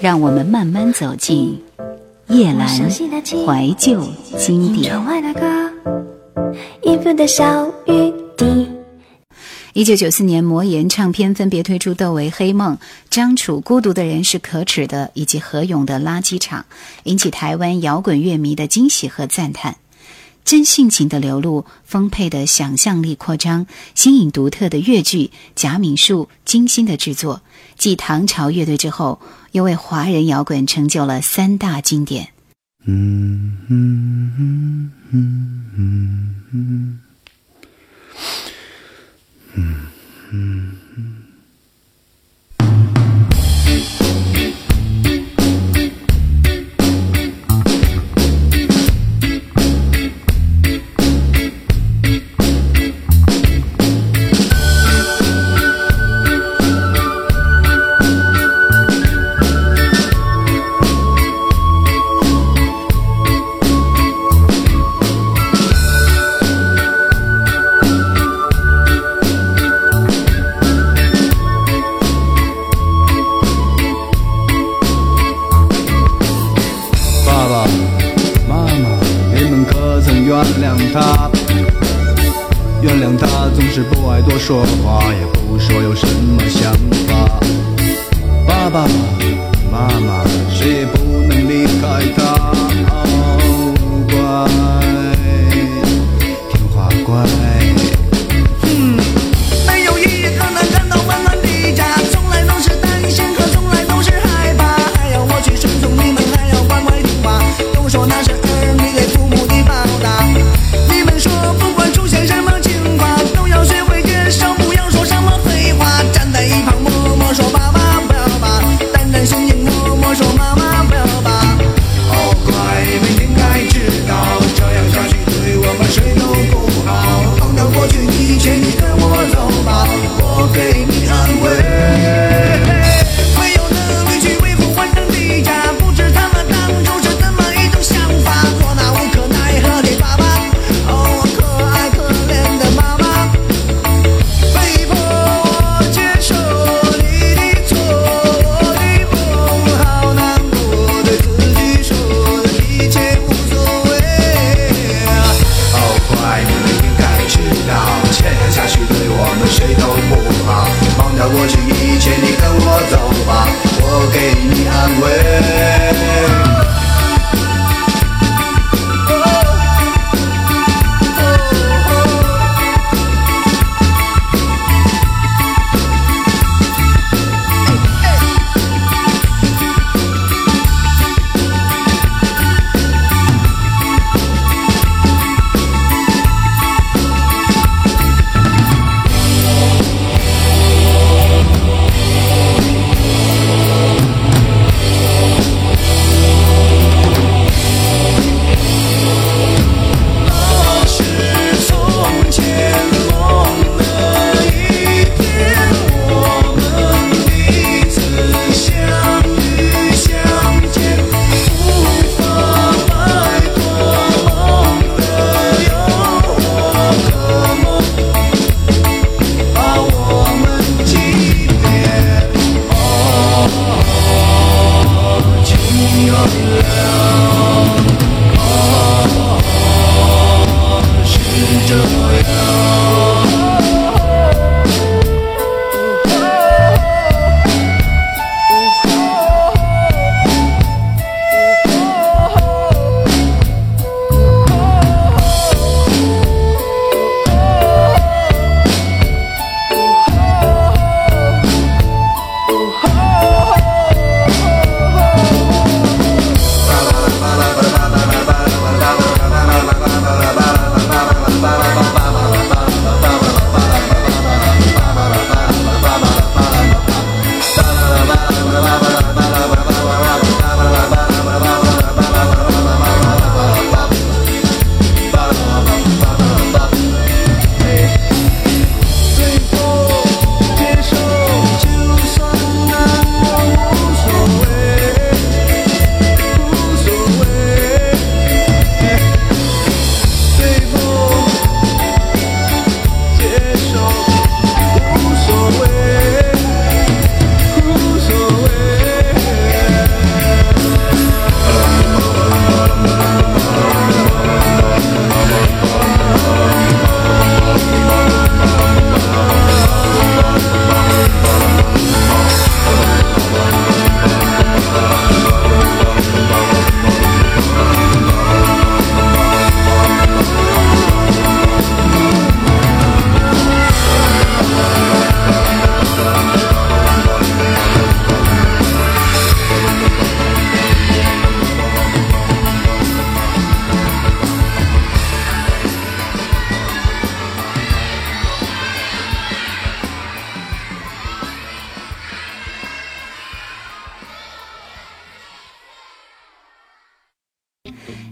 让我们慢慢走进叶阑怀旧经典。一九九四年，魔岩唱片分别推出《窦唯黑梦》《张楚孤独的人是可耻的》以及何勇的《垃圾场》，引起台湾摇滚乐迷的惊喜和赞叹。真性情的流露，丰沛的想象力扩张，新颖独特的乐句，贾敏树精心的制作，继唐朝乐队之后，又为华人摇滚成就了三大经典。嗯嗯嗯嗯嗯嗯嗯嗯。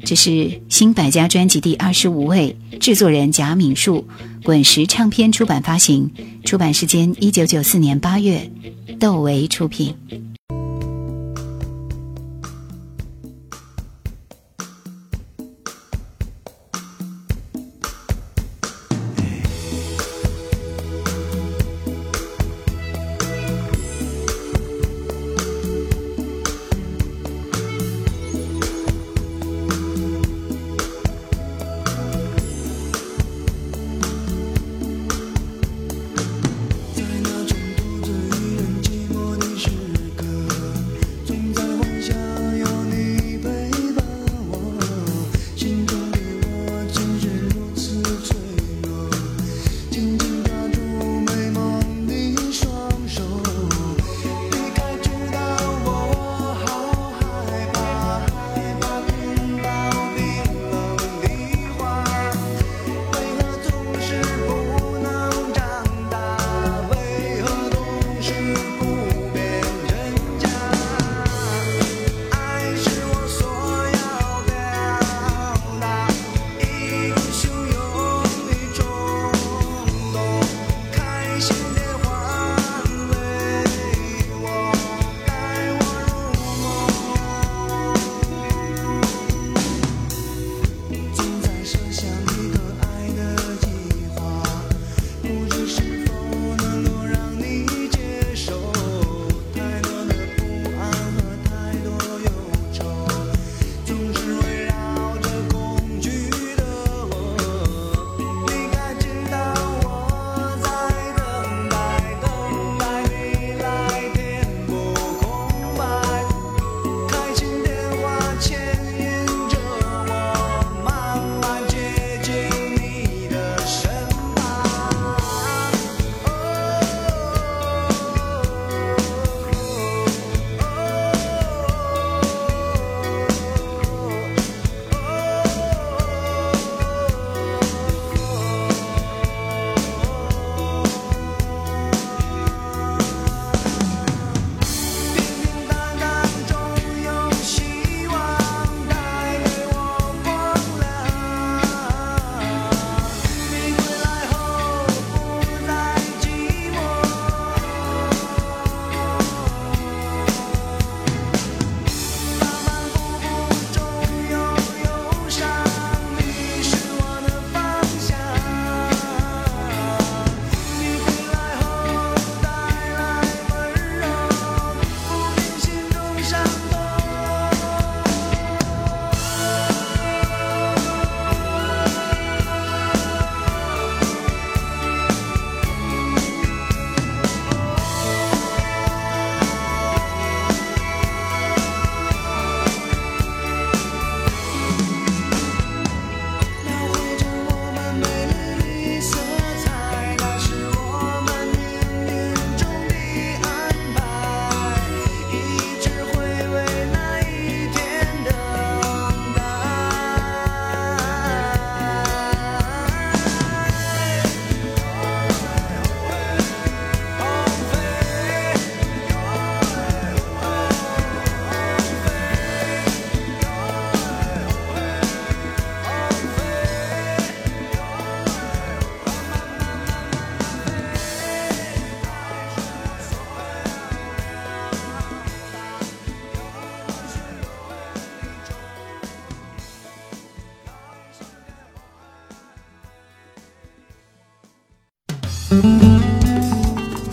这是新百家专辑第二十五位，制作人贾敏树，滚石唱片出版发行，出版时间一九九四年八月，窦唯出品。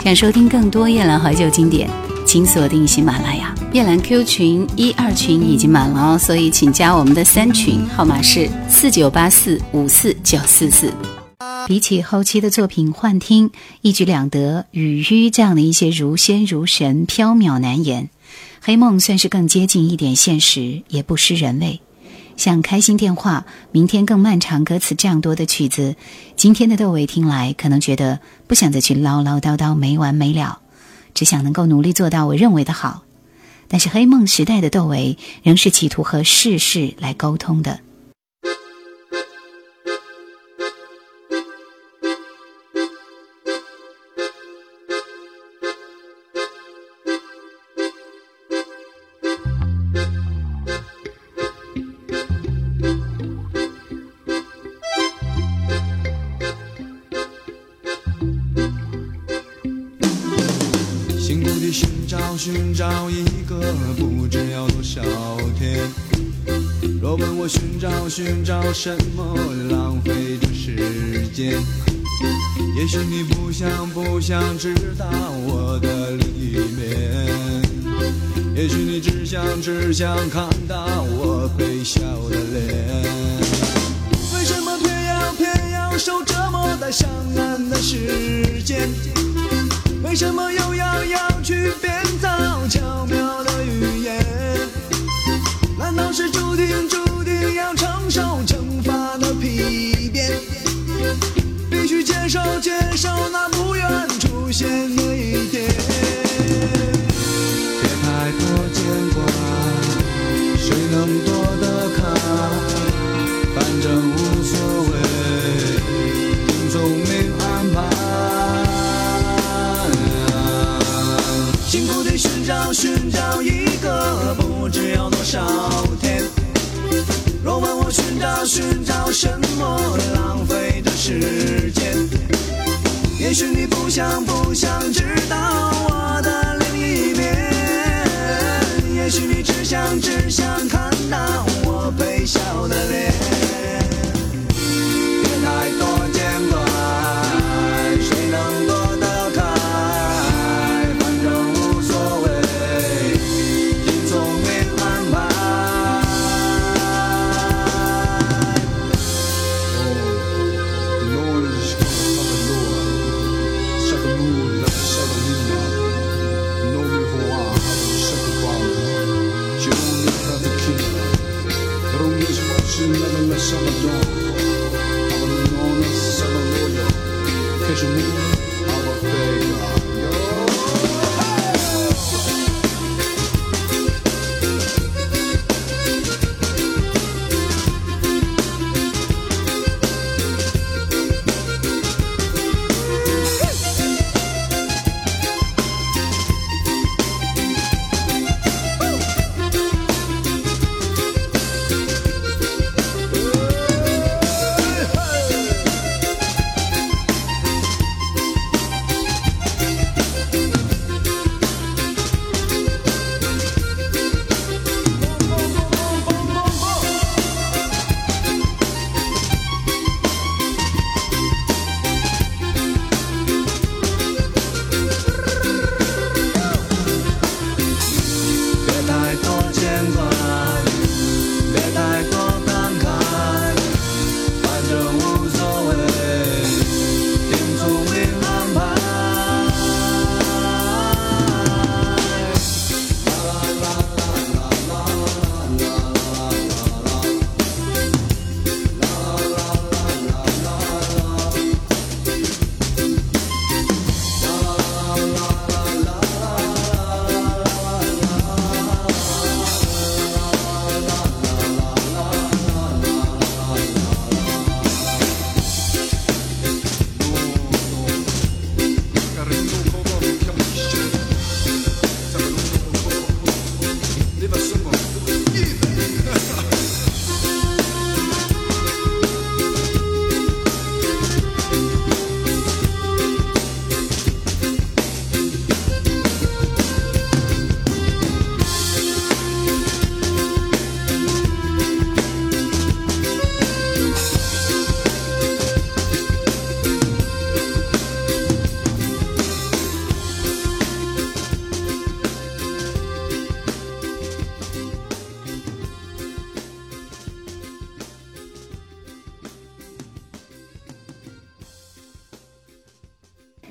想收听更多夜兰怀旧经典，请锁定喜马拉雅。夜兰 Q 群一二群已经满了哦，所以请加我们的三群，号码是四九八四五四九四四。比起后期的作品《幻听》《一举两得》《雨雨》这样的一些如仙如神、飘渺难言，《黑梦》算是更接近一点现实，也不失人味。像《开心电话》《明天更漫长》歌词这样多的曲子，今天的窦唯听来可能觉得不想再去唠唠叨叨没完没了，只想能够努力做到我认为的好。但是黑梦时代的窦唯仍是企图和世事来沟通的。什么，浪费着时间。也许你不想不想知道我的里面，也许你只想只想看到我微笑的脸。为什么偏要偏要受折磨在相爱的时间？为什么又要要去编造巧妙的语言？难道是注定注定要承受惩罚的皮鞭？必须接受接受那不愿出现的一天。别太多牵挂，谁能躲得开？反正无所谓，听聪明安排。辛苦地寻找寻找一要寻找什么，浪费的时间。也许你不想不想知道我的另一面，也许你只想只想看到我微笑的脸。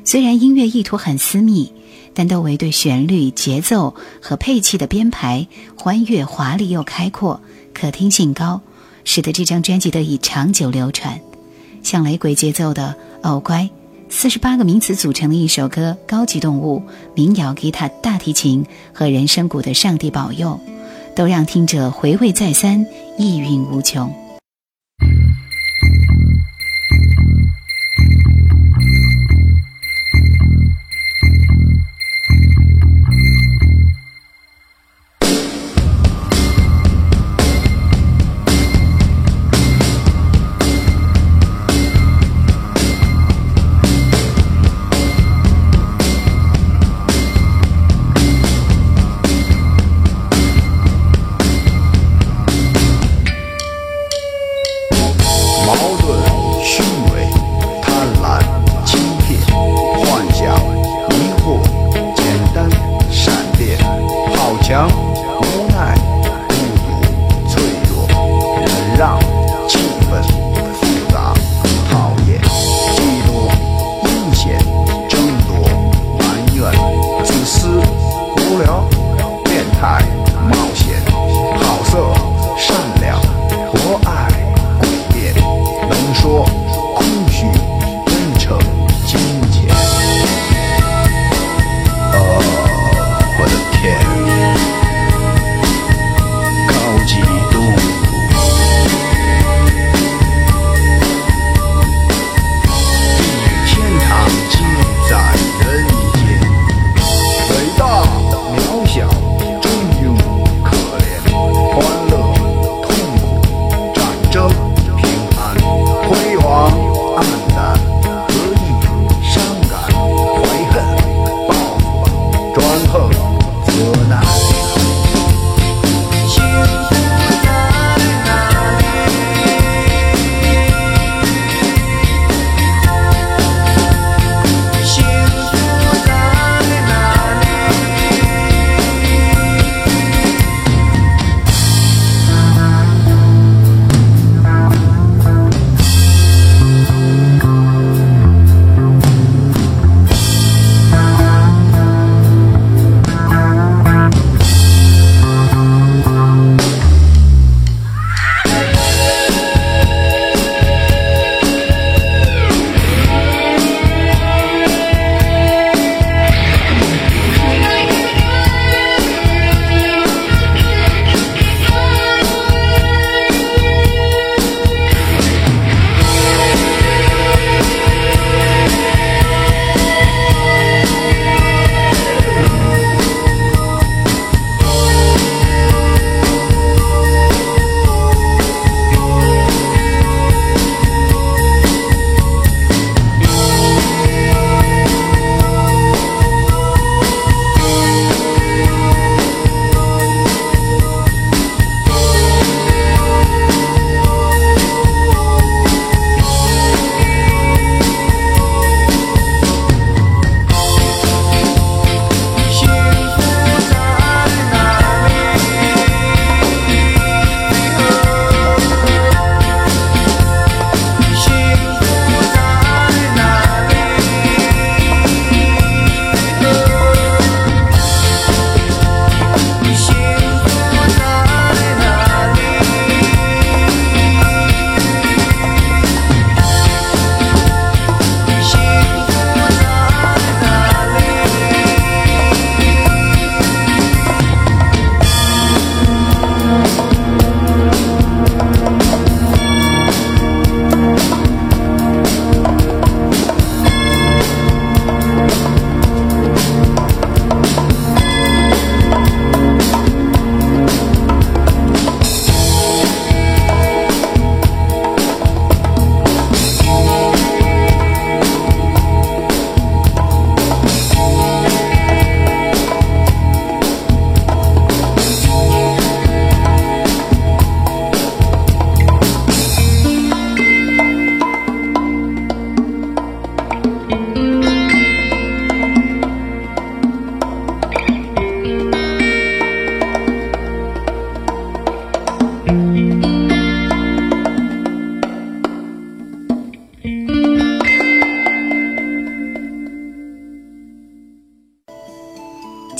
虽然音乐意图很私密，但窦唯对旋律、节奏和配器的编排欢悦、华丽又开阔，可听性高，使得这张专辑得以长久流传。像雷鬼节奏的《哦乖》，四十八个名词组成的一首歌，高级动物、民谣、吉他、大提琴和人声鼓的《上帝保佑》，都让听者回味再三，意蕴无穷。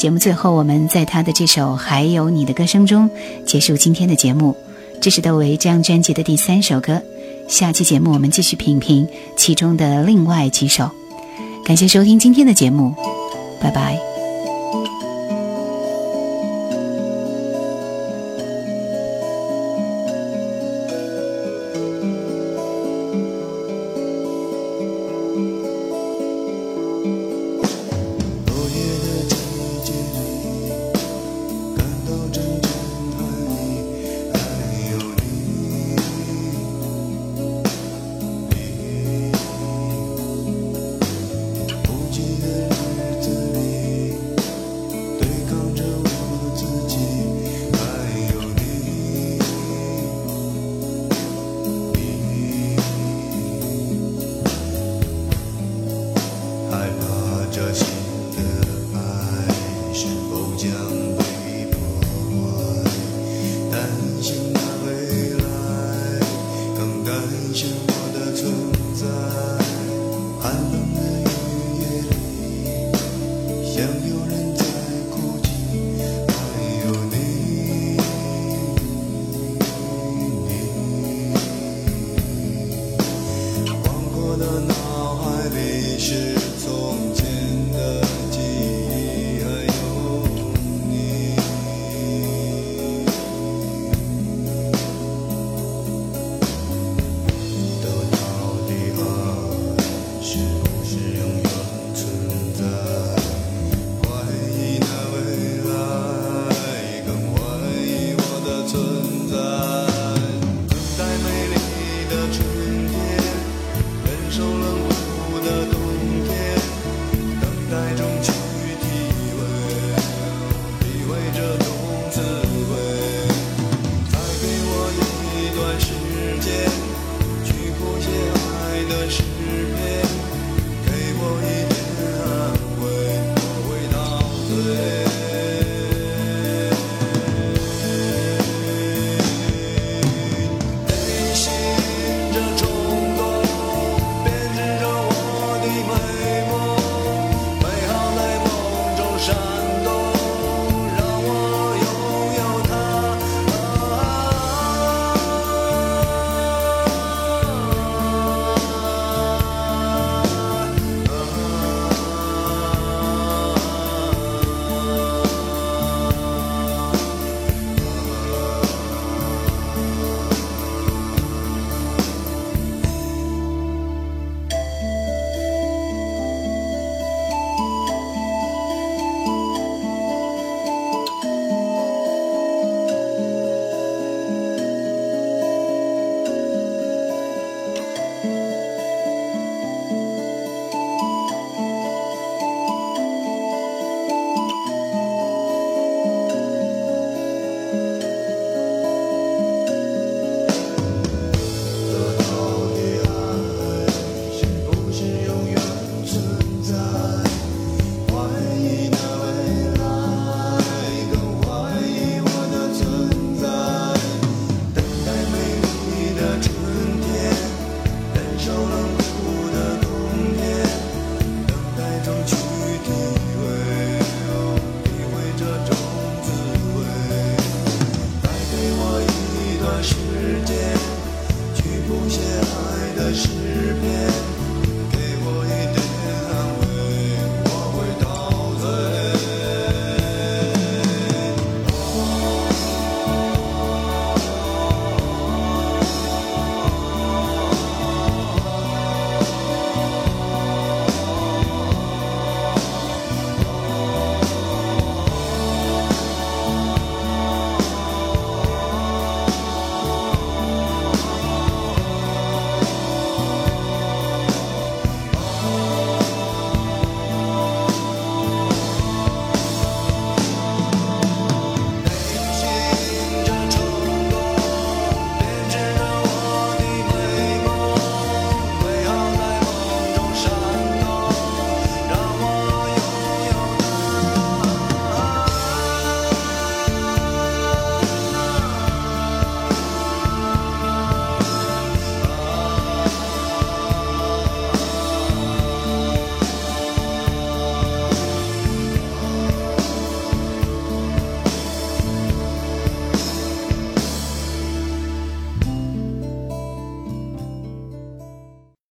节目最后我们在他的这首还有你的歌声中结束今天的节目这是窦唯这张专辑的第三首歌。下期节目我们继续品评其中的另外几首。感谢收听今天的节目拜拜。Tell you